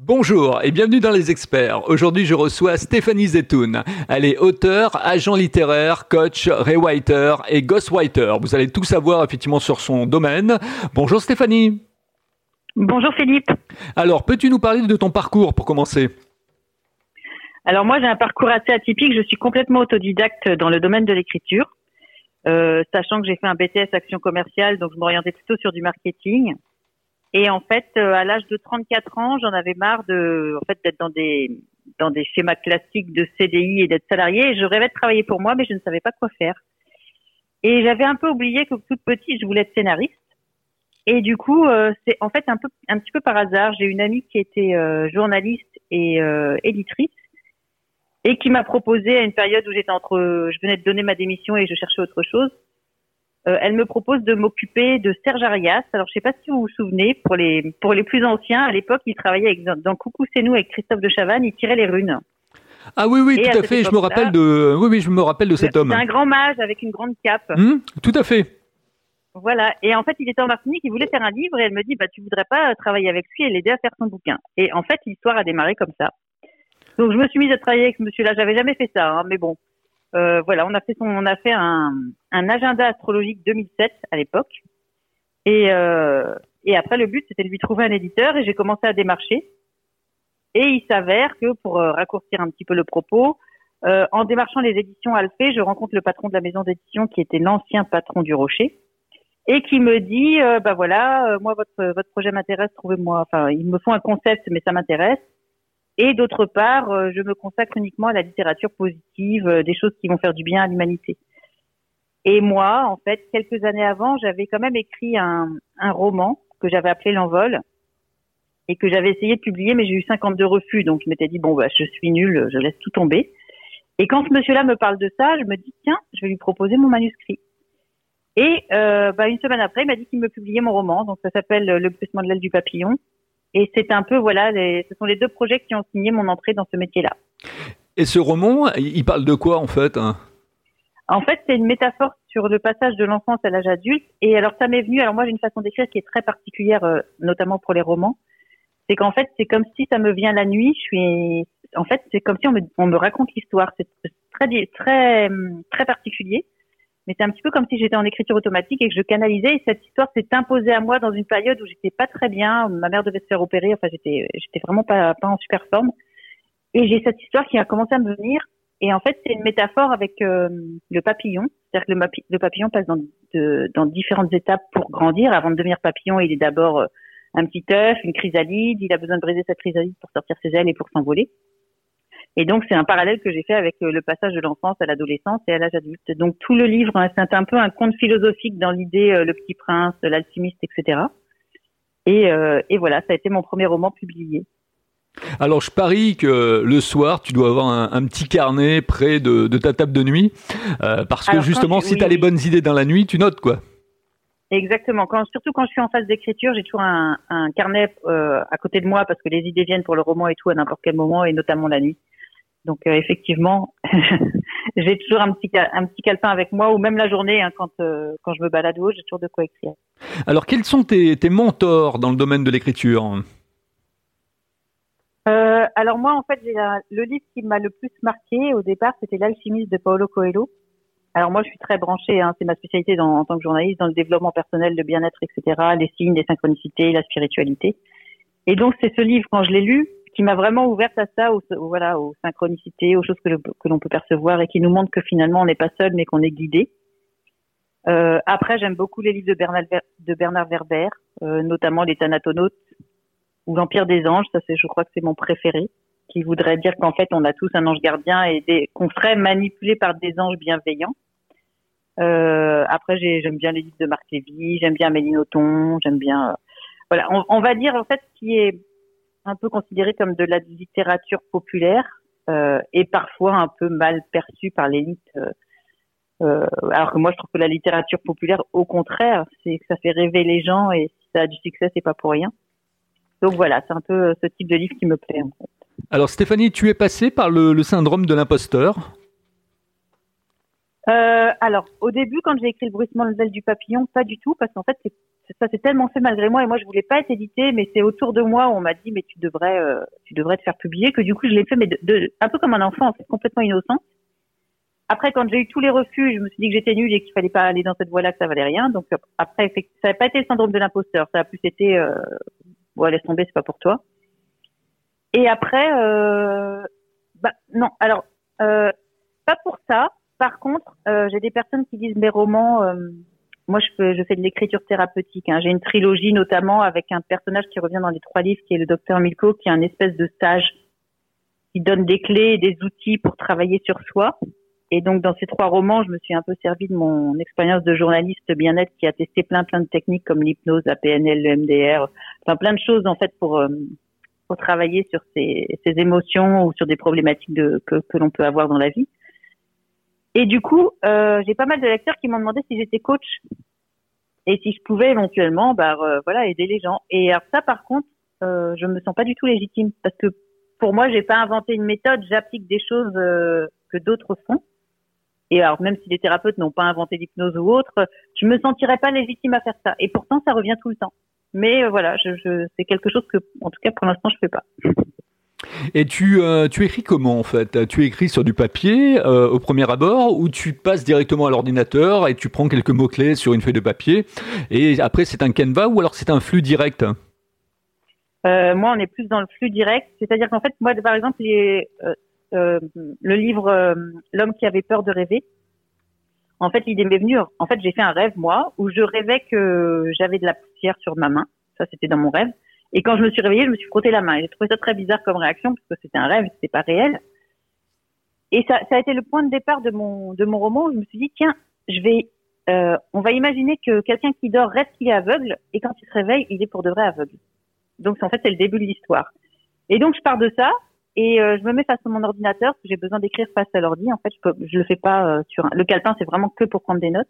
Bonjour et bienvenue dans Les Experts. Aujourd'hui, je reçois Stéphanie Zetoun. Elle est auteure, agent littéraire, coach, rewriter et ghostwriter. Vous allez tout savoir effectivement sur son domaine. Bonjour Stéphanie. Bonjour Philippe. Alors, peux-tu nous parler de ton parcours pour commencer? Alors moi, j'ai un parcours assez atypique. Je suis complètement autodidacte dans le domaine de l'écriture, euh, sachant que j'ai fait un BTS action commerciale, donc je m'orientais plutôt sur du marketing. Et en fait, euh, à l'âge de 34 ans, j'en avais marre de, en fait, d'être dans des dans des schémas classiques de CDI et d'être salarié. je rêvais de travailler pour moi, mais je ne savais pas quoi faire. Et j'avais un peu oublié que toute petite, je voulais être scénariste. Et du coup, euh, c'est en fait un peu un petit peu par hasard. J'ai une amie qui était euh, journaliste et éditrice et qui m'a proposé à une période où j'étais entre, je venais de donner ma démission et je cherchais autre chose, euh, elle me propose de m'occuper de Serge Arias. Alors, je sais pas si vous vous souvenez, pour les pour les plus anciens, à l'époque, il travaillait avec, dans Coucou c'est nous avec Christophe de Chavannes, il tirait les runes. Ah oui, oui, tout à, fait. Je me rappelle de, oui, oui, je me rappelle de cet homme. C'est un grand mage avec une grande cape. Hum, tout à fait. Voilà. Et en fait, il était en Martinique, il voulait faire un livre et elle me dit, bah, tu voudrais pas travailler avec lui et l'aider à faire son bouquin. Et en fait, l'histoire a démarré comme ça. Donc, je me suis mise à travailler avec ce monsieur-là. J'avais jamais fait ça, hein, mais bon. Euh, voilà, on a fait son, on a fait un, un agenda astrologique 2007 à l'époque. Et, euh, et après, le but, c'était de lui trouver un éditeur et j'ai commencé à démarcher. Et il s'avère que, pour euh, raccourcir un petit peu le propos, euh, en démarchant les éditions Alphée, je rencontre le patron de la maison d'édition qui était l'ancien patron du Rocher et qui me dit, euh, bah voilà, euh, moi votre votre projet m'intéresse, trouvez-moi, enfin ils me font un concept mais ça m'intéresse. Et d'autre part, euh, je me consacre uniquement à la littérature positive, euh, des choses qui vont faire du bien à l'humanité. Et moi, en fait, quelques années avant, j'avais quand même écrit un, roman que j'avais appelé L'Envol et que j'avais essayé de publier, mais j'ai eu 52 refus. Donc, je m'étais dit, bon, bah, je suis nulle, je laisse tout tomber. Et quand ce monsieur-là me parle de ça, je me dis, tiens, je vais lui proposer mon manuscrit. Et euh, bah, une semaine après, il m'a dit qu'il me publiait mon roman. Donc, ça s'appelle Le bruissement de l'aile du papillon. Et c'est un peu, voilà, ce sont les deux projets qui ont signé mon entrée dans ce métier-là. Et ce roman, il parle de quoi en fait hein? En fait, c'est une métaphore sur le passage de l'enfance à l'âge adulte. Et alors, ça m'est venu. Alors, moi, j'ai une façon d'écrire qui est très particulière, euh, notamment pour les romans. C'est qu'en fait, c'est comme si ça me vient la nuit. Je suis, en fait, c'est comme si on me, on me raconte l'histoire. C'est très, très, très particulier mais c'est un petit peu comme si j'étais en écriture automatique et que je canalisais. Et cette histoire s'est imposée à moi dans une période où j'étais pas très bien. Ma mère devait se faire opérer. Enfin, j'étais, j'étais vraiment pas, pas en super forme. Et j'ai cette histoire qui a commencé à me venir. Et en fait, c'est une métaphore avec euh, le papillon. C'est-à-dire que le, papillon passe dans, dans différentes étapes pour grandir. Avant de devenir papillon, il est d'abord euh, un petit œuf, une chrysalide. Il a besoin de briser sa chrysalide pour sortir ses ailes et pour s'envoler. Et donc, c'est un parallèle que j'ai fait avec euh, le passage de l'enfance à l'adolescence et à l'âge adulte. Donc, tout le livre, hein, c'est un peu un conte philosophique dans l'idée euh, Le Petit Prince, l'alchimiste, etc. Et, euh, et, voilà, ça a été mon premier roman publié. Alors, je parie que le soir, tu dois avoir un, petit carnet près de, ta table de nuit, parce que justement, si tu as les bonnes idées dans la nuit, tu notes quoi. Exactement. Quand, surtout quand je suis en phase d'écriture, j'ai toujours un, un carnet à côté de moi parce que les idées viennent pour le roman et tout à n'importe quel moment et notamment la nuit. Donc euh, effectivement, j'ai toujours un petit un petit calepin avec moi ou même la journée hein, quand euh, quand je me balade haut, j'ai toujours de quoi écrire. Alors quels sont tes, tes mentors dans le domaine de l'écriture? Euh, alors moi, en fait, j'ai le livre qui m'a le plus marqué au départ, c'était L'alchimiste de Paolo Coelho. Alors moi, je suis très branchée, hein, c'est ma spécialité dans, en tant que journaliste, dans le développement personnel, le bien-être, etc., les signes, les synchronicités, la spiritualité. Et donc c'est ce livre, quand je l'ai lu, qui m'a vraiment ouverte à ça, aux, voilà, aux synchronicités, aux choses que, l'on peut percevoir et qui nous montrent que finalement on n'est pas seul mais qu'on est guidé. Euh, après, j'aime beaucoup les livres de Bernard, de euh, notamment Les Thanatonautes ou L'Empire des anges. Ça, c'est, je crois que c'est mon préféré, qui voudrait dire qu'en fait, on a tous un ange gardien et qu'on serait manipulé par des anges bienveillants. Euh, après, j'aime bien les livres de Marc Lévy, j'aime bien Amélie Nothomb, j'aime bien. Euh, voilà, on, on, va dire en fait ce qui est un peu considéré comme de la littérature populaire euh, et parfois un peu mal perçue par l'élite. Euh, euh, alors que moi, je trouve que la littérature populaire, au contraire, c'est que ça fait rêver les gens et si ça a du succès, c'est pas pour rien. Donc voilà, c'est un peu ce type de livre qui me plaît. En fait. Alors Stéphanie, tu es passée par le, syndrome de l'imposteur euh, alors, au début, quand j'ai écrit le bruissement de l'aile du papillon, pas du tout, parce qu'en fait, ça s'est tellement fait malgré moi et moi je voulais pas être édité, mais c'est autour de moi où on m'a dit mais tu devrais, euh, tu devrais te faire publier que du coup je l'ai fait, mais de, un peu comme un enfant, en fait, complètement innocent. Après, quand j'ai eu tous les refus, je me suis dit que j'étais nulle et qu'il fallait pas aller dans cette voie-là, que ça valait rien. Donc après, ça n'a pas été le syndrome de l'imposteur, ça a plus été, euh, bon, laisse tomber, c'est pas pour toi. Et après, euh, bah non, alors euh, pas pour ça. Par contre, euh, j'ai des personnes qui disent mes romans. Moi, je fais, je fais de l'écriture thérapeutique. Hein. J'ai une trilogie notamment avec un personnage qui revient dans les trois livres, qui est le docteur Milko, qui est un espèce de stage qui donne des clés et des outils pour travailler sur soi. Et donc, dans ces trois romans, je me suis un peu servi de mon expérience de journaliste bien-être qui a testé plein, plein de techniques comme l'hypnose, la PNL, le MDR, enfin plein de choses en fait pour euh, pour travailler sur ces, ces émotions ou sur des problématiques de, que, que l'on peut avoir dans la vie. Et du coup, euh, j'ai pas mal de lecteurs qui m'ont demandé si j'étais coach et si je pouvais éventuellement, bah euh, voilà, aider les gens. Et alors ça, par contre, euh, je me sens pas du tout légitime parce que pour moi, j'ai pas inventé une méthode, j'applique des choses euh, que d'autres font. Et alors, même si les thérapeutes n'ont pas inventé l'hypnose ou autre, je me sentirais pas légitime à faire ça. Et pourtant, ça revient tout le temps. Mais euh, voilà, je, je, c'est quelque chose que, en tout cas, pour l'instant, je fais pas. Et tu, euh, tu écris comment en fait? Tu écris sur du papier euh, au premier abord ou tu passes directement à l'ordinateur et tu prends quelques mots-clés sur une feuille de papier et après c'est un Canva ou alors c'est un flux direct? Euh, Moi on est plus dans le flux direct, c'est-à-dire qu'en fait moi par exemple les, euh, le livre L'homme qui avait peur de rêver, en fait l'idée m'est venue, en fait j'ai fait un rêve moi où je rêvais que j'avais de la poussière sur ma main, ça c'était dans mon rêve et quand je me suis réveillée, je me suis frotté la main. J'ai trouvé ça très bizarre comme réaction parce que c'était un rêve, c'était pas réel. Et ça, ça a été le point de départ de mon de mon roman. Je me suis dit tiens, je vais, euh, on va imaginer que quelqu'un qui dort reste qu'il est aveugle et quand il se réveille, il est pour de vrai aveugle. Donc en fait c'est le début de l'histoire. Et donc je pars de ça et euh, je me mets face à mon ordinateur parce que j'ai besoin d'écrire face à l'ordi. En fait je, peux, je le fais pas euh, sur un... le calepin, c'est vraiment que pour prendre des notes.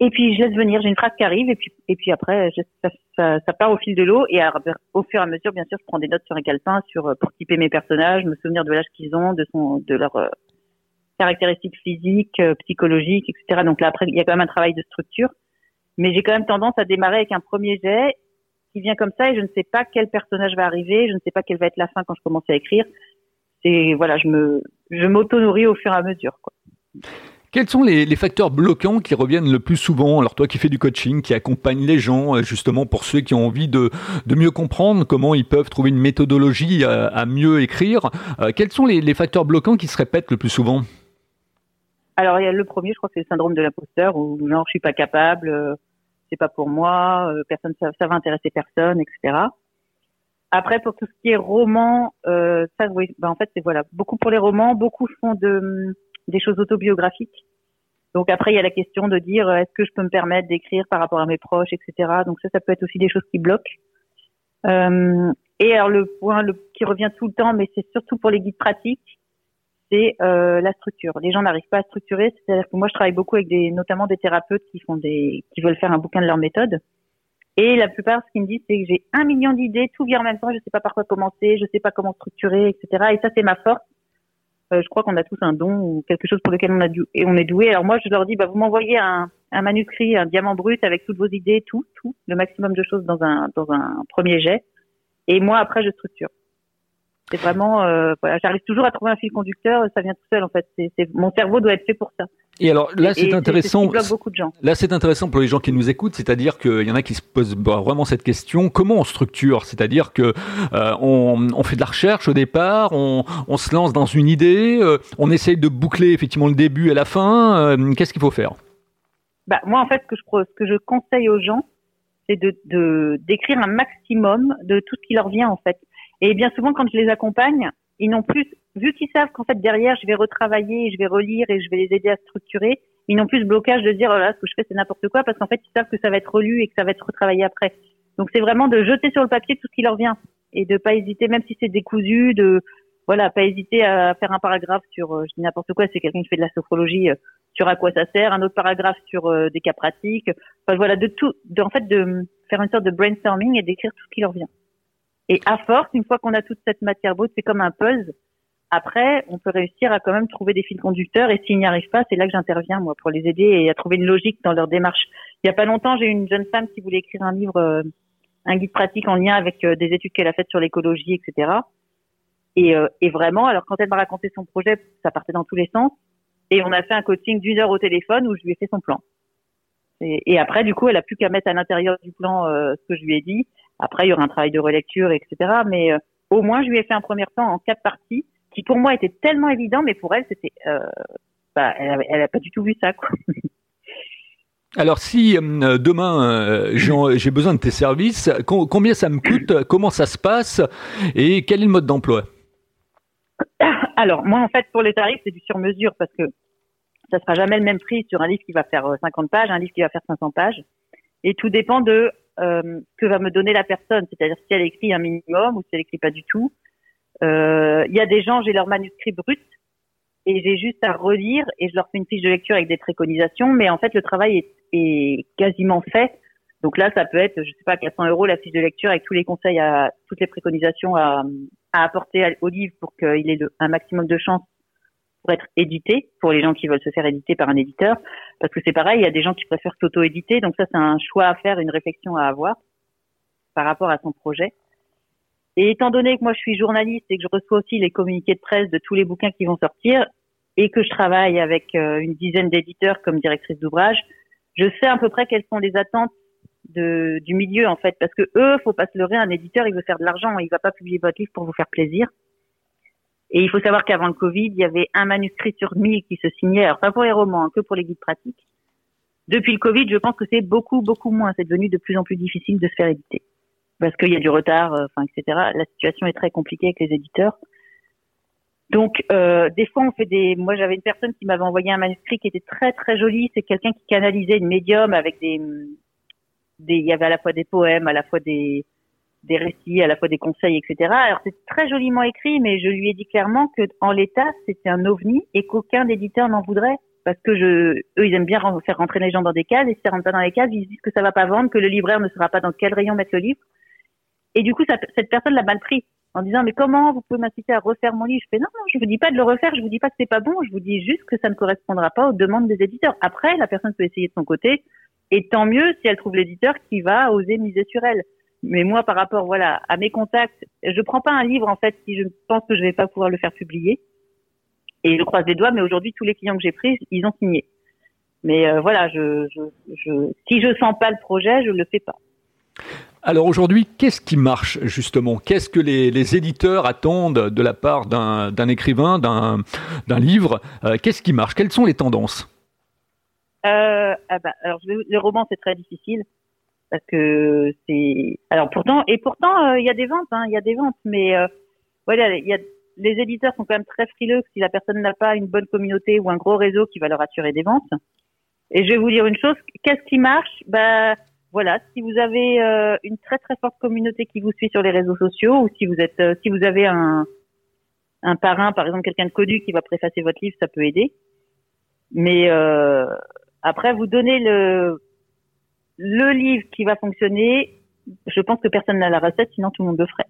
Et puis je laisse venir, j'ai une phrase qui arrive et puis et puis après je, ça, ça, ça, part au fil de l'eau et au fur et à mesure bien sûr je prends des notes sur un calepin sur pour typer mes personnages, me souvenir de l'âge qu'ils ont, de son de leurs euh, caractéristiques physiques, euh, psychologiques, etc. Donc là après il y a quand même un travail de structure, mais j'ai quand même tendance à démarrer avec un premier jet qui vient comme ça et je ne sais pas quel personnage va arriver, je ne sais pas quelle va être la fin quand je commence à écrire. C'est voilà je me je m'auto nourris au fur et à mesure quoi. Quels sont les, les, facteurs bloquants qui reviennent le plus souvent? Alors toi qui fais du coaching, qui accompagne les gens, euh, justement pour ceux qui ont envie de, de mieux comprendre comment ils peuvent trouver une méthodologie à, à mieux écrire, euh, quels sont les, les, facteurs bloquants qui se répètent le plus souvent? Alors il y a le premier, je crois que c'est le syndrome de l'imposteur, où genre je suis pas capable, euh, c'est pas pour moi, euh, personne ça, ça, va intéresser personne, etc. Après pour tout ce qui est roman, euh, ça oui, ben, en fait c'est voilà beaucoup pour les romans, beaucoup font de des choses autobiographiques. Donc après, il y a la question de dire est-ce que je peux me permettre d'écrire par rapport à mes proches, etc. Donc ça, ça peut être aussi des choses qui bloquent. Euh, et alors le point le, qui revient tout le temps, mais c'est surtout pour les guides pratiques, c'est euh, la structure. Les gens n'arrivent pas à structurer. C'est-à-dire que moi, je travaille beaucoup avec des, notamment des thérapeutes qui font des, qui veulent faire un bouquin de leur méthode. Et la plupart, ce qu'ils me disent, c'est que j'ai un million d'idées, tout vient en même temps, je sais pas par quoi commencer, je sais pas comment structurer, etc. Et ça, c'est ma force. Euh, je crois qu'on a tous un don ou quelque chose pour lequel on, a du, et on est doué. Alors moi, je leur dis, bah, vous m'envoyez un, un manuscrit, un diamant brut avec toutes vos idées, tout, tout, le maximum de choses dans un, dans un premier jet. Et moi, après, je structure. C'est vraiment, euh, voilà, j'arrive toujours à trouver un fil conducteur, ça vient tout seul en fait. C'est, mon cerveau doit être fait pour ça. Et alors là, c'est intéressant. Beaucoup de gens. Là, c'est intéressant pour les gens qui nous écoutent, c'est-à-dire qu'il y en a qui se posent vraiment cette question comment on structure? C'est-à-dire que euh, on, on, fait de la recherche au départ, on, on se lance dans une idée, euh, on essaye de boucler effectivement le début et la fin. Euh, qu'est-ce qu'il faut faire? Bah, moi, en fait, ce que je, ce que je conseille aux gens, c'est de, de d'écrire un maximum de tout ce qui leur vient en fait. Et bien souvent, quand je les accompagne, ils n'ont plus, vu qu'ils savent qu'en fait derrière, je vais retravailler, je vais relire et je vais les aider à structurer, ils n'ont plus ce blocage de dire, oh là, ce que je fais, c'est n'importe quoi, parce qu'en fait, ils savent que ça va être relu et que ça va être retravaillé après. Donc, c'est vraiment de jeter sur le papier tout ce qui leur vient et de pas hésiter, même si c'est décousu, de, voilà, pas hésiter à faire un paragraphe sur, euh, je dis n'importe quoi, c'est quelqu'un qui fait de la sophrologie, euh, sur à quoi ça sert, un autre paragraphe sur euh, des cas pratiques. Enfin, voilà, de tout, en fait, de faire une sorte de brainstorming et d'écrire tout ce qui leur vient. Et à force, une fois qu'on a toute cette matière brute, c'est comme un puzzle. après, on peut réussir à quand même trouver des fils conducteurs et s'ils n'y arrivent pas, c'est là que j'interviens moi pour les aider et à trouver une logique dans leur démarche. Il y a pas longtemps, j'ai eu une jeune femme qui voulait écrire un livre, euh, un guide pratique en lien avec euh, des études qu'elle a faites sur l'écologie, etc. Et, euh, et vraiment, alors quand elle m'a raconté son projet, ça partait dans tous les sens. Et on a fait un coaching d'une heure au téléphone où je lui ai fait son plan. Et, après, du coup, elle a plus qu'à mettre à l'intérieur du plan ce que je lui ai dit. Après, il y aura un travail de relecture, etc. Mais au moins, je lui ai fait un premier plan en quatre parties qui pour moi était tellement évident, mais pour elle, c'était, euh, bah, elle, n'a pas du tout vu ça, quoi. Alors si euh, demain euh, j'ai besoin de tes services, combien ça me coûte Comment ça se passe Et quel est le mode d'emploi? Alors moi en fait pour les tarifs c'est du sur mesure parce que ça sera jamais le même prix sur un livre qui va faire 50 pages, un livre qui va faire 500 pages, et tout dépend de ce que va me donner la personne, c'est-à-dire si elle écrit un minimum ou si elle écrit pas du tout, euh, il y a des gens, j'ai leur manuscrit brut et j'ai juste à relire et je leur fais une fiche de lecture avec des préconisations, mais en fait le travail est, quasiment fait. Donc là, ça peut être, je sais pas, 400 euros la fiche de lecture avec tous les conseils, à toutes les préconisations à, à apporter au livre pour qu'il ait un maximum de chance pour être édité, pour les gens qui veulent se faire éditer par un éditeur. Parce que c'est pareil, il y a des gens qui préfèrent s'auto-éditer, donc ça c'est un choix à faire, une réflexion à avoir par rapport à son projet. Et étant donné que moi je suis journaliste et que je reçois aussi les communiqués de presse de tous les bouquins qui vont sortir et que je travaille avec euh, une dizaine d'éditeurs comme directrice d'ouvrage, je sais à peu près quelles sont les attentes du milieu en fait parce que eux, faut pas se leurrer, un éditeur il veut faire de l'argent, il va pas publier votre livre pour vous faire plaisir. Et il faut savoir qu'avant le Covid, il y avait un manuscrit sur mille qui se signait, alors pas pour les romans, hein, que pour les guides pratiques. Depuis le Covid, je pense que c'est beaucoup, beaucoup moins. C'est devenu de plus en plus difficile de se faire éditer parce qu'il y a du retard, euh, enfin, etc. La situation est très compliquée avec les éditeurs. Donc, euh, des fois, on fait des. Moi, j'avais une personne qui m'avait envoyé un manuscrit qui était très très joli. C'est quelqu'un qui canalisait une médium avec des, des. Il y avait à la fois des poèmes, à la fois des des récits, à la fois des conseils, etc. Alors, c'est très joliment écrit, mais je lui ai dit clairement que en l'état, c'était un ovni et qu'aucun éditeur n'en voudrait parce que je, eux, ils aiment bien faire rentrer les gens dans des cases et si ça rentre pas dans les cases, ils disent que ça va pas vendre, que le libraire ne saura pas dans quel rayon mettre le livre. Et du coup, cette personne l'a mal pris en disant mais comment vous pouvez m'inciter à refaire mon livre? Je fais non, non, je vous dis pas de le refaire, je vous dis pas que c'est pas bon, je vous dis juste que ça ne correspondra pas aux demandes des éditeurs. Après, la personne peut essayer de son côté, et tant mieux si elle trouve l'éditeur qui va oser miser sur elle. Mais moi, par rapport voilà à mes contacts, je prends pas un livre en fait si je pense que je vais pas pouvoir le faire publier. Et je croise les doigts, mais aujourd'hui tous les clients que j'ai pris, ils ont signé. Mais euh, voilà, je, je, je, si je sens pas le projet, je le fais pas. Alors aujourd'hui, qu'est-ce qui marche justement? Qu'est-ce que les, éditeurs attendent de la part d'un écrivain, d'un livre? Euh, Qu'est-ce qui marche? Quelles sont les tendances? Euh, ah bah, alors le roman c'est très difficile parce que c'est alors pourtant et pourtant euh, il y a des ventes, hein, il y a des ventes, mais voilà, il y a les éditeurs sont quand même très frileux si la personne n'a pas une bonne communauté ou un gros réseau qui va leur assurer des ventes. Et je vais vous dire une chose, qu'est-ce qui marche? Bah voilà, si vous avez euh, une très très forte communauté qui vous suit sur les réseaux sociaux ou si vous êtes euh, si vous avez un un parrain par exemple quelqu'un de connu qui va préfacer votre livre, ça peut aider. Mais euh, après vous donnez le le livre qui va fonctionner, je pense que personne n'a la recette sinon tout le monde le ferait.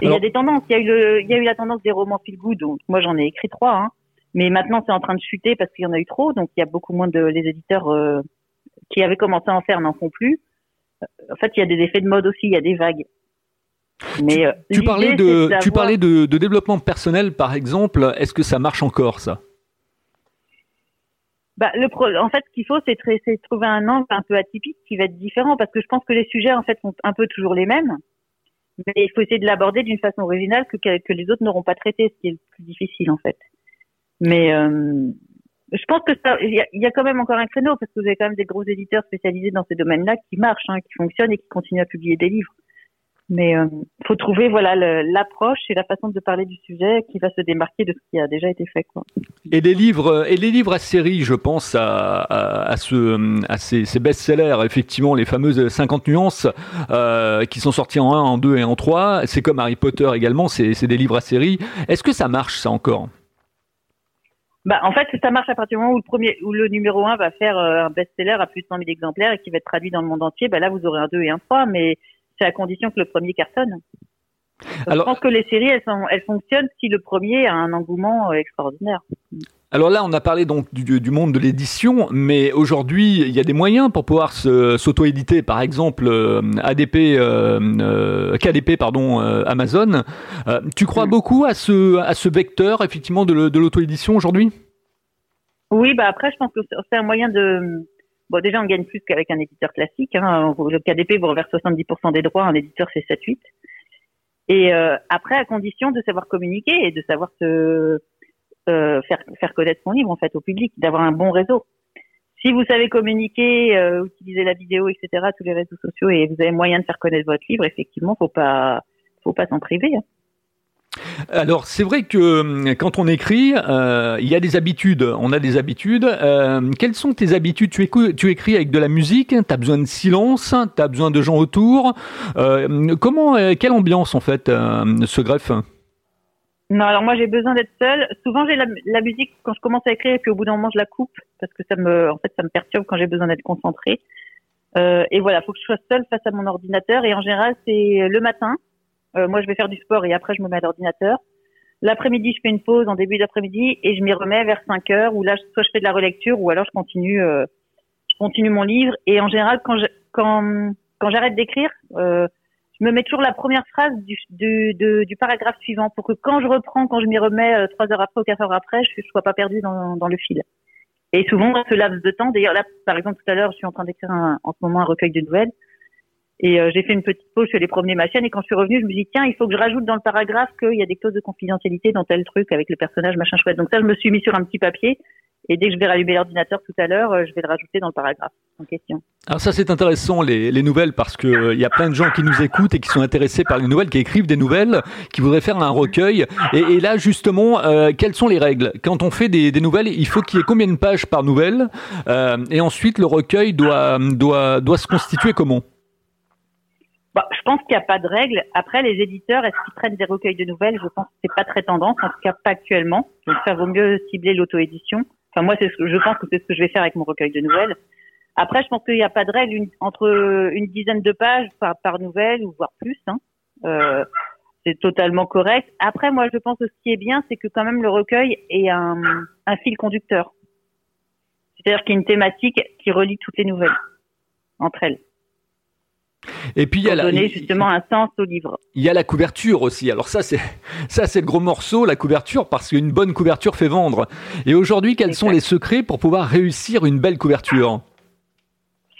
Et il y a des tendances, il y a eu le y a eu la tendance des romans feel good donc moi j'en ai écrit trois hein. Mais maintenant c'est en train de chuter parce qu'il y en a eu trop donc il y a beaucoup moins de les éditeurs qui avaient commencé à en faire n'en font plus. Euh, en fait, il y a des effets de mode aussi, il y a des vagues. Mais tu, euh, tu parlais de, tu parlais de, de, développement personnel, par exemple. Est-ce que ça marche encore, ça? Bah, le pro... En fait, ce qu'il faut, c'est trouver un angle un peu atypique qui va être différent, parce que je pense que les sujets, en fait, sont un peu toujours les mêmes. Mais il faut essayer de l'aborder d'une façon originale que, les autres n'auront pas traité, ce qui est le plus difficile, en fait. Mais euh, je pense que il y, a quand même encore un créneau parce que vous avez quand même des gros éditeurs spécialisés dans ces domaines-là qui marchent, hein, qui fonctionnent et qui continuent à publier des livres. Mais il euh, faut trouver voilà l'approche et la façon de parler du sujet qui va se démarquer de ce qui a déjà été fait. Quoi. Et les livres et les livres à série, je pense à, à, ce, à ces, ces best-sellers, effectivement les fameuses 50 nuances euh, qui sont sortis en 1, en 2 et en 3. C'est comme Harry Potter également, c'est des livres à série. Est-ce que ça marche ça encore? Bah, en fait, ça marche à partir du moment où le premier, où le numéro 1 va faire euh, un best-seller à plus de 100 000 exemplaires et qui va être traduit dans le monde entier. Bah là, vous aurez un 2 et un 3, mais c'est à condition que le premier cartonne. Alors, je pense que les séries, elles, sont, elles fonctionnent si le premier a un engouement extraordinaire. Alors là, on a parlé donc du, monde de l'édition, mais aujourd'hui, il y a des moyens pour pouvoir s'auto-éditer. Par exemple, euh, ADP, euh, euh KDP, pardon, euh, Amazon. tu crois mm. beaucoup à ce, à ce vecteur, effectivement, de, l'auto-édition aujourd'hui? Oui, bah après, je pense que c'est un moyen de. Bon, déjà, on gagne plus qu'avec un éditeur classique. Hein. Le KDP vous reverse 70% des droits, un éditeur, c'est 7-8. Et après, à condition de savoir communiquer et de savoir se euh, faire, faire connaître son livre en fait au public, d'avoir un bon réseau. Si vous savez communiquer, euh, utiliser la vidéo, etc., tous les réseaux sociaux et vous avez moyen de faire connaître votre livre, effectivement, faut pas, faut pas s'en priver. Hein. Alors c'est vrai que hum, quand on écrit, euh, il y a des habitudes, on a des habitudes. Euh, quelles sont tes habitudes? Tu, écris avec de la musique, tu as besoin de silence, tu as besoin de gens autour. Euh, comment, quelle ambiance en fait ce greffe? Non, alors moi j'ai besoin d'être seule. Souvent j'ai la, la, musique quand je commence à écrire et puis au bout d'un moment je la coupe parce que ça me, en fait, ça me perturbe quand j'ai besoin d'être concentrée. Et voilà, faut que je sois seule face à mon ordinateur et en général c'est le matin. Euh, moi je vais faire du sport et après je me mets à l'ordinateur. L'après-midi je fais une pause en début d'après-midi et je m'y remets vers 5 heures où là soit je fais de la relecture ou alors je continue, euh, mon livre. Et en général quand j'arrête d'écrire, euh, je me mets toujours la première phrase du, paragraphe suivant pour que quand je reprends, quand je m'y remets trois heures après ou quatre heures après, je ne sois pas perdu dans, dans, le fil. Et souvent, ce laps de temps, d'ailleurs là, par exemple, tout à l'heure, je suis en train d'écrire en ce moment un recueil de nouvelles. Et euh, j'ai fait une petite pause chez les premiers machines et quand je suis revenue, je me dis tiens, il faut que je rajoute dans le paragraphe qu'il y a des clauses de confidentialité dans tel truc avec le personnage machin chouette. Donc ça, je me suis mis sur un petit papier et dès que je vais rallumer l'ordinateur tout à l'heure, euh, je vais le rajouter dans le paragraphe en question. Alors ça c'est intéressant les, les, nouvelles parce que euh, il y a plein de gens qui nous écoutent et qui sont intéressés par les nouvelles, qui écrivent des nouvelles, qui voudraient faire un recueil. Et, là justement, euh, quelles sont les règles? Quand on fait des, des nouvelles, il faut qu'il y ait combien de pages par nouvelle euh, Et ensuite le recueil doit doit doit se constituer comment? je pense qu'il n'y a pas de règles. Après, les éditeurs, est-ce qu'ils prennent des recueils de nouvelles? Je pense que c'est pas très tendance, en tout cas pas actuellement. Donc ça vaut mieux cibler l'auto-édition. Enfin, moi, c'est ce que je pense que c'est ce que je vais faire avec mon recueil de nouvelles. Après, je pense qu'il n'y a pas de règle entre une dizaine de pages par, par nouvelle ou voire plus. Hein. Euh, c'est totalement correct. Après, moi, je pense que ce qui est bien, c'est que quand même le recueil est un, un fil conducteur. C'est-à-dire qu'il y a une thématique qui relie toutes les nouvelles entre elles. Et puis il y a la, donner justement un sens au livre. Il y a la couverture aussi. Alors ça c'est ça c'est le gros morceau, la couverture, parce qu'une bonne couverture fait vendre. Et aujourd'hui, quels sont les secrets pour pouvoir réussir une belle couverture?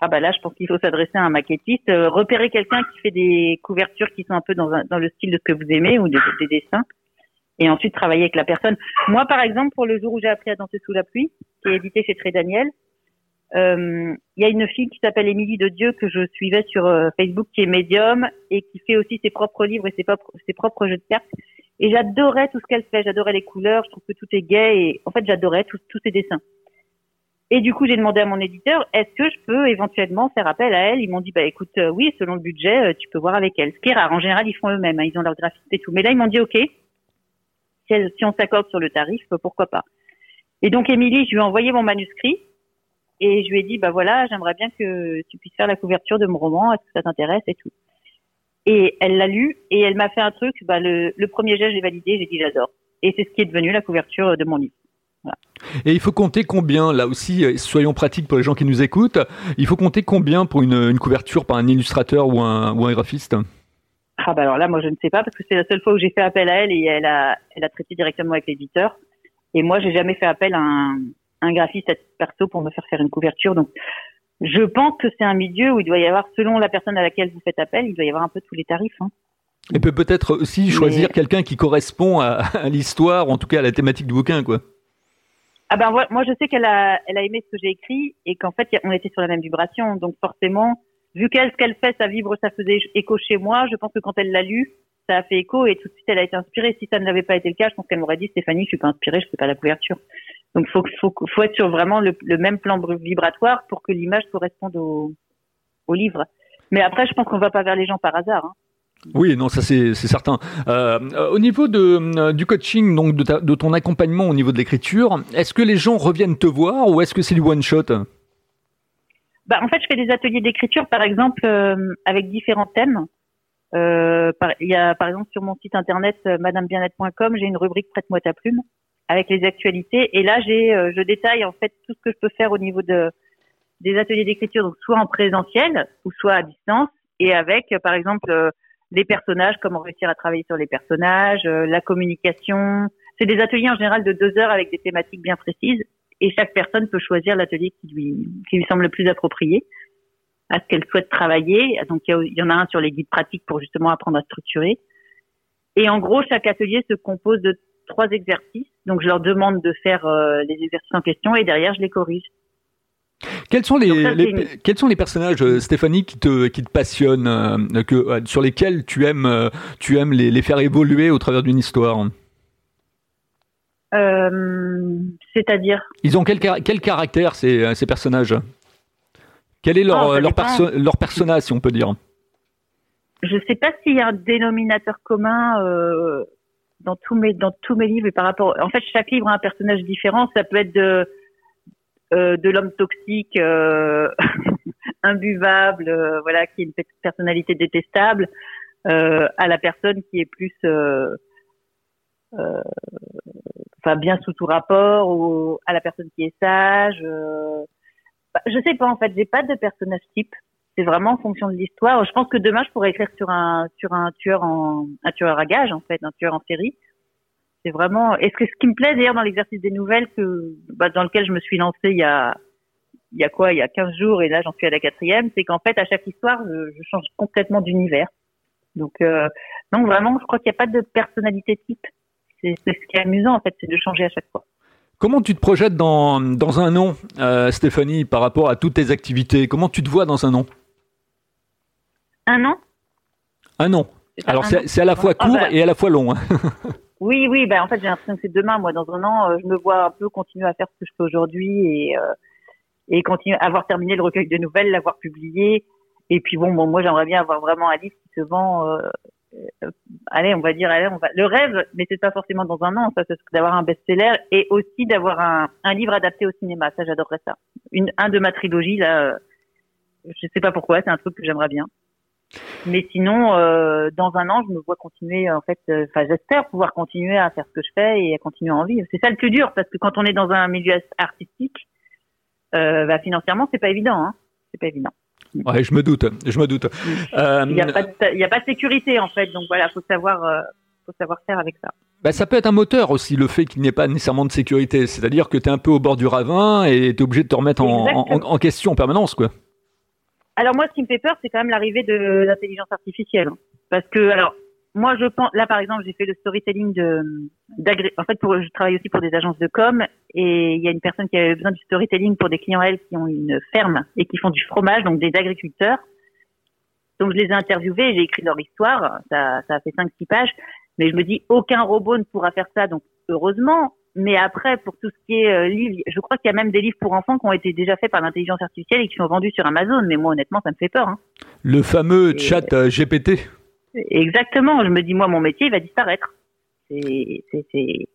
Ah bah là, je pense qu'il faut s'adresser à un maquettiste, euh, repérer quelqu'un qui fait des couvertures qui sont un peu dans, dans le style de ce que vous aimez ou des, des dessins, et ensuite travailler avec la personne. Moi, par exemple, pour le jour où j'ai appris à danser sous la pluie, qui est édité chez Très Daniel, euh, il y a une fille qui s'appelle Émilie de Dieu que je suivais sur euh, Facebook qui est médium et qui fait aussi ses propres livres et ses propres, jeux de cartes. Et j'adorais tout ce qu'elle fait, j'adorais les couleurs, je trouve que tout est gai et en fait j'adorais tous ses dessins. Et du coup j'ai demandé à mon éditeur est-ce que je peux éventuellement faire appel à elle? Ils m'ont dit bah écoute euh, oui selon le budget tu peux voir avec elle. Ce qui est rare, en général ils font eux-mêmes, hein, ils ont leur graphiste et tout. Mais là ils m'ont dit ok si on s'accorde sur le tarif pourquoi pas. Et donc Émilie je lui ai envoyé mon manuscrit et je lui ai dit, bah voilà, j'aimerais bien que tu puisses faire la couverture de mon roman, est-ce que ça t'intéresse et tout. Et elle l'a lu et elle m'a fait un truc, bah le, le premier geste, j'ai validé, j'ai dit j'adore. Et c'est ce qui est devenu la couverture de mon livre. Voilà. Et il faut compter combien, là aussi, euh, soyons pratiques pour les gens qui nous écoutent, il faut compter combien pour une, une couverture par un illustrateur ou un, ou un graphiste? Ah bah alors là, moi je ne sais pas parce que c'est la seule fois où j'ai fait appel à elle et elle a, elle a traité directement avec l'éditeur. Et moi, j'ai jamais fait appel à un, un graphiste à perso pour me faire faire une couverture. Donc, je pense que c'est un milieu où il doit y avoir, selon la personne à laquelle vous faites appel, il doit y avoir un peu tous les tarifs. Hein. Et peut peut-être aussi choisir quelqu'un qui correspond à, l'histoire, en tout cas à la thématique du bouquin, quoi. Ah ben moi je sais qu'elle a, elle a aimé ce que j'ai écrit et qu'en fait on était sur la même vibration, donc forcément, vu qu'elle ce qu'elle fait, ça vibre, ça faisait écho chez moi. Je pense que quand elle l'a lu, ça a fait écho et tout de suite elle a été inspirée. Si ça ne l'avait pas été le cas, je pense qu'elle m'aurait dit Stéphanie, je suis pas inspirée, je fais pas la couverture. Donc, faut, faut, faut être sur vraiment le, même plan vibratoire pour que l'image corresponde au, au, livre. Mais après, je pense qu'on va pas vers les gens par hasard. Hein. Oui, non, ça c'est certain. Euh, au niveau de, euh, du coaching, donc de, de, ton accompagnement au niveau de l'écriture, est-ce que les gens reviennent te voir ou est-ce que c'est du one shot? Bah, en fait, je fais des ateliers d'écriture, par exemple, euh, avec différents thèmes. Euh, par, il y a par exemple sur mon site internet euh, madamebienêtre.com, j'ai une rubrique prête-moi ta plume avec les actualités et là j'ai euh, je détaille en fait tout ce que je peux faire au niveau de des ateliers d'écriture donc soit en présentiel ou soit à distance et avec par exemple les personnages, comment réussir à travailler sur les personnages, la communication. C'est des ateliers en général de deux heures avec des thématiques bien précises et chaque personne peut choisir l'atelier qui lui qui lui semble le plus approprié à ce qu'elle souhaite travailler. Donc il y, en a un sur les guides pratiques pour justement apprendre à structurer. Et en gros, chaque atelier se compose de trois exercices. Donc je leur demande de faire euh, les exercices en question et derrière je les corrige. Quels sont les, quels sont les personnages euh, Stéphanie qui te qui te passionnent euh, que sur lesquels tu aimes tu aimes les, les faire évoluer au travers d'une histoire? C'est-à-dire? Ils ont quel, quel caractère ces, ces personnages? Quel est leur, oh, leur, leur persona, si on peut dire? Je ne sais pas s'il y a un dénominateur commun dans tous mes dans tous mes livres. par rapport, en fait, chaque livre a un personnage différent. Ça peut être de euh, de l'homme toxique, euh, imbuvable, voilà, qui a une personnalité détestable, à la personne qui est plus enfin bien sous tout rapport ou à la personne qui est sage bah, je sais pas en fait, j'ai pas de personnage type. C'est vraiment en fonction de l'histoire. Je pense que demain je pourrais écrire sur un sur un tueur en un tueur à gage en fait, un tueur en série. C'est vraiment. Est-ce que ce qui me plaît d'ailleurs dans l'exercice des nouvelles que bah, dans lequel je me suis lancée il y a il y a quoi Il y a 15 jours et là j'en suis à la quatrième. C'est qu'en fait à chaque histoire je, change complètement d'univers. Donc euh, non vraiment je crois qu'il n'y a pas de personnalité type. C'est ce qui est amusant en fait, c'est de changer à chaque fois. Comment tu te projettes dans, dans un an, euh, Stéphanie, par rapport à toutes tes activités? Comment tu te vois dans un an Un an? Un an. Alors c'est à la fois ah, court bah. et à la fois long. Hein. oui, oui, bah, en fait j'ai l'impression que c'est demain. Moi, dans un an, euh, je me vois un peu continuer à faire ce que je fais aujourd'hui et, euh, et continuer à avoir terminé le recueil de nouvelles, l'avoir publié. Et puis bon, bon moi j'aimerais bien avoir vraiment un livre qui se vend euh, allez, on va dire, allez, on va. Le rêve, mais c'est pas forcément dans un an, ça, c'est d'avoir un best-seller et aussi d'avoir un, un, livre adapté au cinéma. Ça, j'adorerais ça. Une, un de ma trilogie là, je sais pas pourquoi, c'est un truc que j'aimerais bien. Mais sinon, euh, dans un an, je me vois continuer, en fait, euh, enfin, j'espère pouvoir continuer à faire ce que je fais et à continuer à en vivre. C'est ça le plus dur, parce que quand on est dans un milieu artistique, euh, bah, financièrement, c'est pas évident, hein. C'est pas évident. Ouais, je me doute, je me doute. Il n'y a, pas de, a pas de sécurité en fait, donc voilà, faut savoir, faut savoir faire avec ça. Bah, ça peut être un moteur aussi, le fait qu'il n'y ait pas nécessairement de sécurité. C'est-à-dire que tu es un peu au bord du ravin et tu es obligé de te remettre en, en, question en permanence. quoi. Alors moi, ce qui me fait peur, c'est quand même l'arrivée de l'intelligence artificielle. Parce que, alors, moi, je pense, là, par exemple, j'ai fait le storytelling de, en fait, pour, je travaille aussi pour des agences de com et il y a une personne qui avait besoin du storytelling pour des clients, elles, qui ont une ferme et qui font du fromage, donc des agriculteurs. Donc, je les ai interviewés, j'ai écrit leur histoire. Ça, ça a fait 5-6 pages. Mais je me dis, aucun robot ne pourra faire ça, donc heureusement. Mais après, pour tout ce qui est euh, livre, je crois qu'il y a même des livres pour enfants qui ont été déjà faits par l'intelligence artificielle et qui sont vendus sur Amazon. Mais moi, honnêtement, ça me fait peur. Hein. Le fameux chat euh, GPT. Exactement. Je me dis, moi, mon métier, il va disparaître. C'est, c'est,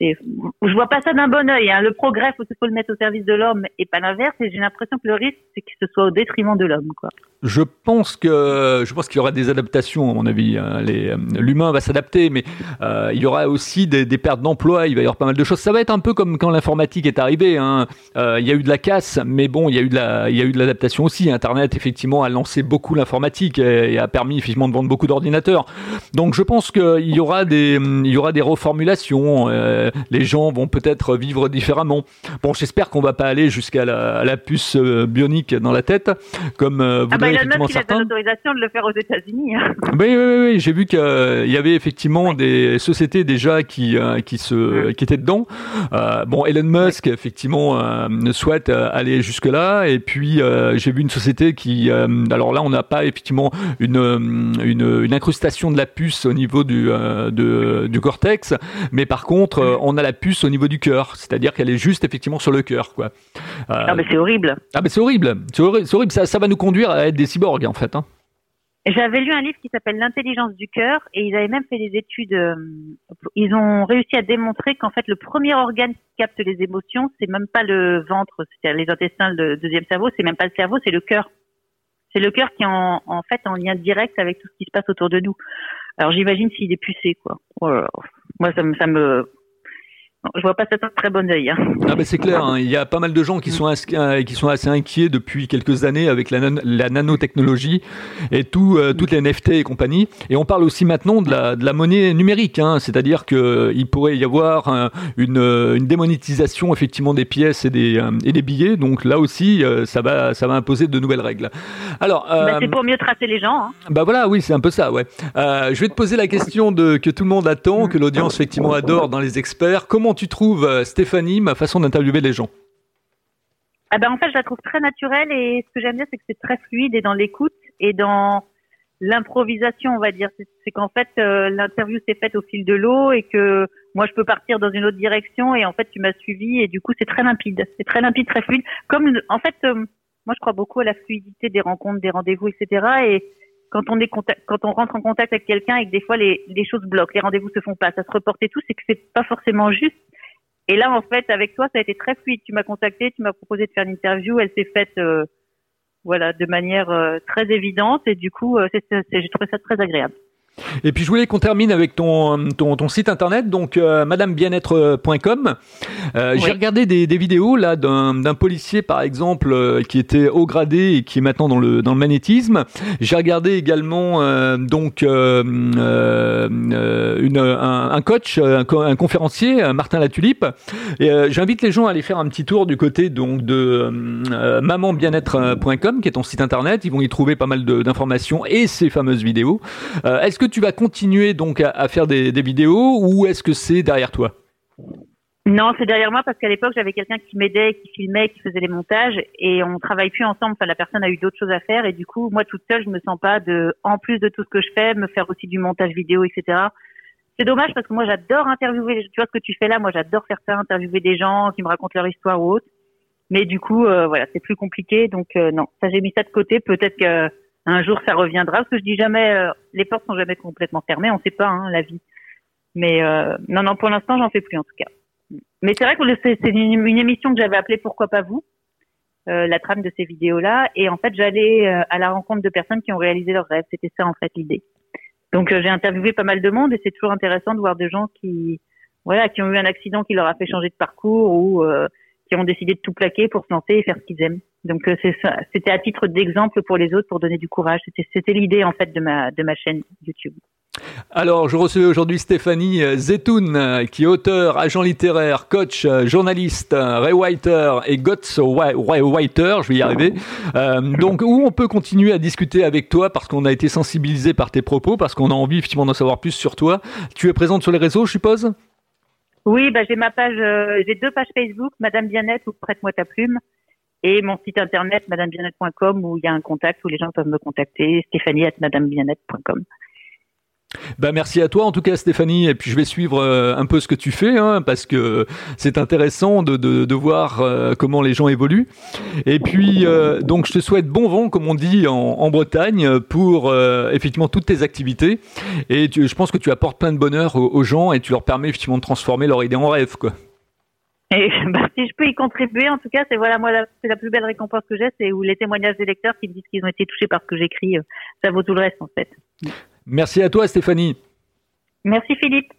je vois pas ça d'un bon oeil. Hein. Le progrès, faut, faut le mettre au service de l'homme et pas l'inverse. Et j'ai l'impression que le risque, c'est que ce soit au détriment de l'homme, quoi. Je pense que je pense qu'il y aura des adaptations à mon avis. Hein. Euh, l'humain va s'adapter, mais euh, il y aura aussi des, des pertes d'emploi. Il va y avoir pas mal de choses. Ça va être un peu comme quand l'informatique est arrivée. Hein. Euh, il y a eu de la casse, mais bon, il y a eu de la, il y a eu de l'adaptation aussi. Internet effectivement a lancé beaucoup l'informatique et, a permis effectivement de vendre beaucoup d'ordinateurs. Donc je pense qu'il y aura des, il y aura des reformulations. Euh, les gens vont peut-être vivre différemment. Bon, j'espère qu'on va pas aller jusqu'à la, la, puce bionique dans la tête, comme vous ah bah, Elon Musk, il a l'autorisation de le faire aux États-Unis. Hein. Oui, oui, oui, j'ai vu qu'il y avait effectivement des sociétés déjà qui euh, qui se qui étaient dedans. Euh, bon, Elon Musk effectivement euh, souhaite euh, aller jusque là, et puis j'ai vu une société qui, alors là, on n'a pas effectivement une, une, une incrustation de la puce au niveau du de, du cortex, mais par contre, on a la puce au niveau du cœur, c'est-à-dire qu'elle est juste effectivement sur le cœur, quoi. ah mais c'est horrible. Ah mais c'est horrible, c'est horrible, horrible. Ça, ça va nous conduire à être des cyborgs en fait. Hein. J'avais lu un livre qui s'appelle L'intelligence du cœur et ils avaient même fait des études. Euh, ils ont réussi à démontrer qu'en fait le premier organe qui capte les émotions, c'est même pas le ventre, c'est-à-dire les intestins, le deuxième cerveau, c'est même pas le cerveau, c'est le cœur. C'est le cœur qui est en, fait en lien direct avec tout ce qui se passe autour de nous. Alors j'imagine s'il est pucé, quoi. Oh Moi, ça me, je vois pas ça de très bon oeil. Hein. Ah ben c'est clair, hein. il y a pas mal de gens qui sont, euh, qui sont assez inquiets depuis quelques années avec la, la nanotechnologie et tout, euh, toutes les NFT et compagnie. Et on parle aussi maintenant de la, de la monnaie numérique, hein. c'est-à-dire qu'il pourrait y avoir une, une, démonétisation effectivement des pièces et des, euh, et des billets. Donc là aussi, ça va, ça va imposer de nouvelles règles. Alors, bah, c'est pour mieux tracer les gens. Hein. Bah voilà, oui, c'est un peu ça, ouais. je vais te poser la question de que tout le monde attend, que l'audience effectivement adore dans les experts. Comment tu trouves, euh, Stéphanie, ma façon d'interviewer les gens? Ah ben, En fait, je la trouve très naturelle et ce que j'aime bien, c'est que c'est très fluide et dans l'écoute et dans l'improvisation, on va dire. C'est qu'en fait, euh, l'interview s'est faite au fil de l'eau et que moi, je peux partir dans une autre direction et en fait, tu m'as suivi et du coup, c'est très limpide. C'est très limpide, très fluide. Comme, en fait, euh, moi, je crois beaucoup à la fluidité des rencontres, des rendez-vous, etc. Et quand on est quand on rentre en contact avec quelqu'un et que des fois les, les choses bloquent, les rendez-vous se font pas, ça se reporte et tout, c'est que c'est pas forcément juste. Et là, en fait, avec toi, ça a été très fluide. Tu m'as contacté, tu m'as proposé de faire une interview, elle s'est faite, euh, voilà, de manière euh, très évidente et du coup, euh, j'ai trouvé ça très agréable. Et puis je voulais qu'on termine avec ton, ton, ton, site internet, donc euh, madamebienetre.com. Euh, J'ai regardé des, des, vidéos là d'un policier par exemple euh, qui était haut gradé et qui est maintenant dans le, dans le magnétisme. J'ai regardé également euh, donc une, un, un, coach, un, un, conférencier, Martin Latulipe. Et j'invite les gens à aller faire un petit tour du côté donc de mamanbienetre.com qui est ton site internet. Ils vont y trouver pas mal d'informations et ces fameuses vidéos. Est-ce que tu vas continuer donc à, faire des, vidéos ou est-ce que c'est derrière toi? Non, c'est derrière moi parce qu'à l'époque, j'avais quelqu'un qui m'aidait, qui filmait, qui faisait les montages et on travaille plus ensemble. Enfin, la personne a eu d'autres choses à faire et du coup, moi toute seule, je me sens pas de, en plus de tout ce que je fais, me faire aussi du montage vidéo, etc. C'est dommage parce que moi, j'adore interviewer. Tu vois ce que tu fais là, moi, j'adore faire ça, interviewer des gens qui me racontent leur histoire ou autre. Mais du coup, euh, voilà, c'est plus compliqué. Donc euh, non, ça j'ai mis ça de côté. Peut-être que un jour ça reviendra. Parce que je dis jamais euh, les portes sont jamais complètement fermées. On sait pas hein, la vie. Mais euh, non non pour l'instant j'en fais plus en tout cas. Mais c'est vrai que c'est une, émission que j'avais appelée pourquoi pas vous euh, la trame de ces vidéos là et en fait j'allais euh, à la rencontre de personnes qui ont réalisé leurs rêves. C'était ça en fait l'idée. Donc euh, j'ai interviewé pas mal de monde et c'est toujours intéressant de voir des gens qui voilà qui ont eu un accident qui leur a fait changer de parcours ou qui ont décidé de tout plaquer pour se lancer et faire ce qu'ils aiment. Donc euh, c'était à titre d'exemple pour les autres, pour donner du courage. C'était l'idée en fait de ma de ma chaîne YouTube. Alors, je recevais aujourd'hui Stéphanie Zetoun, qui est auteur, agent littéraire, coach, journaliste, rewriter et ghostwriter, je vais y arriver. Euh, donc, où on peut continuer à discuter avec toi parce qu'on a été sensibilisé par tes propos, parce qu'on a envie effectivement d'en savoir plus sur toi. Tu es présente sur les réseaux, je suppose? Oui, bah, j'ai ma page, euh, j'ai deux pages Facebook, Madame Bienette ou Prête-moi ta plume, et mon site internet madamebienette.com où il y a un contact où les gens peuvent me contacter, stéphanie at madamebienette.com. Bah merci à toi en tout cas Stéphanie et puis je vais suivre euh, un peu ce que tu fais hein, parce que c'est intéressant de, de, de voir euh, comment les gens évoluent et puis euh, donc je te souhaite bon vent comme on dit en, en Bretagne pour effectivement toutes tes activités et je pense que tu apportes plein de bonheur aux, gens et tu leur permets effectivement de transformer leur idée en rêve quoi. Et bah, si je peux y contribuer, en tout cas, c'est voilà, moi, c'est la plus belle récompense que j'ai, c'est où les témoignages des lecteurs qui me disent qu'ils ont été touchés par ce que j'écris, ça vaut tout le reste, en fait. Merci à toi Stéphanie. Merci Philippe.